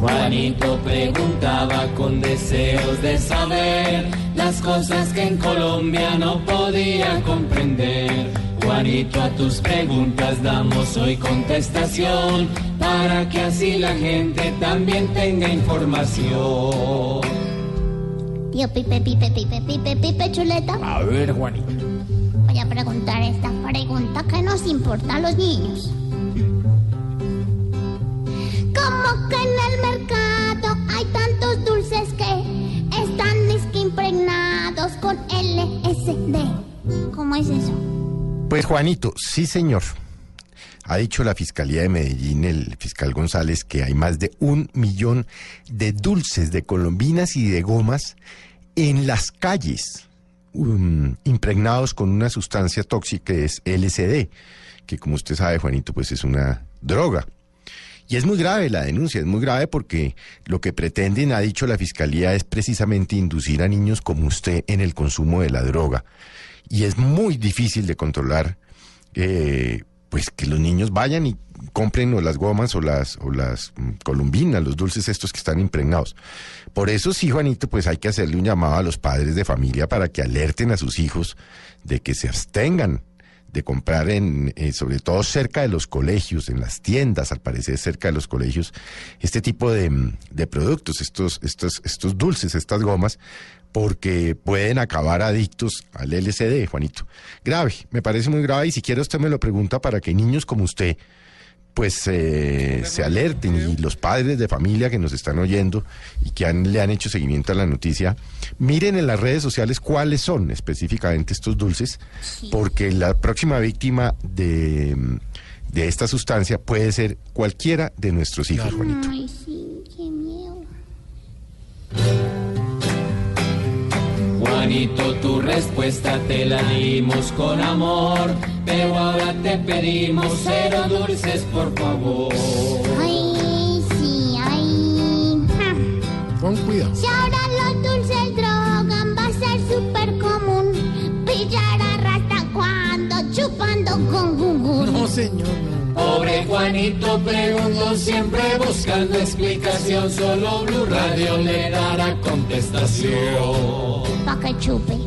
Juanito preguntaba con deseos de saber las cosas que en Colombia no podía comprender. Juanito, a tus preguntas damos hoy contestación para que así la gente también tenga información. Tío Pipe, Pipe, Pipe, Pipe, Pipe, chuleta. A ver, Juanito. Voy a preguntar esta pregunta que nos importa a los niños. ¿Cómo que con LSD? ¿Cómo es eso? Pues Juanito, sí señor. Ha dicho la Fiscalía de Medellín, el fiscal González, que hay más de un millón de dulces, de colombinas y de gomas en las calles, um, impregnados con una sustancia tóxica que es LSD, que como usted sabe, Juanito, pues es una droga. Y es muy grave la denuncia, es muy grave porque lo que pretenden, ha dicho la Fiscalía, es precisamente inducir a niños como usted en el consumo de la droga. Y es muy difícil de controlar, eh, pues que los niños vayan y compren o las gomas o las, o las mm, columbinas, los dulces estos que están impregnados. Por eso sí, Juanito, pues hay que hacerle un llamado a los padres de familia para que alerten a sus hijos de que se abstengan de comprar en, eh, sobre todo cerca de los colegios, en las tiendas, al parecer cerca de los colegios, este tipo de, mm, de productos, estos, estos, estos dulces, estas gomas, porque pueden acabar adictos al LCD, Juanito. Grave, me parece muy grave y si quiere usted me lo pregunta para que niños como usted pues eh, se alerten y los padres de familia que nos están oyendo y que han, le han hecho seguimiento a la noticia, miren en las redes sociales cuáles son específicamente estos dulces, porque la próxima víctima de, de esta sustancia puede ser cualquiera de nuestros hijos, Juanito. Ay, sí, Juanito, tu respuesta te la dimos con amor, pero ahora te pedimos cero dulces, por favor. Ay, sí, ay. ja. Con cuidado. Si ahora los dulces drogan, va a ser súper común pillar a rata cuando chupando con gungun. No, señor, no. Pobre Juanito preguntó siempre buscando explicación, solo Blue Radio le dará contestación. Pa' chupe.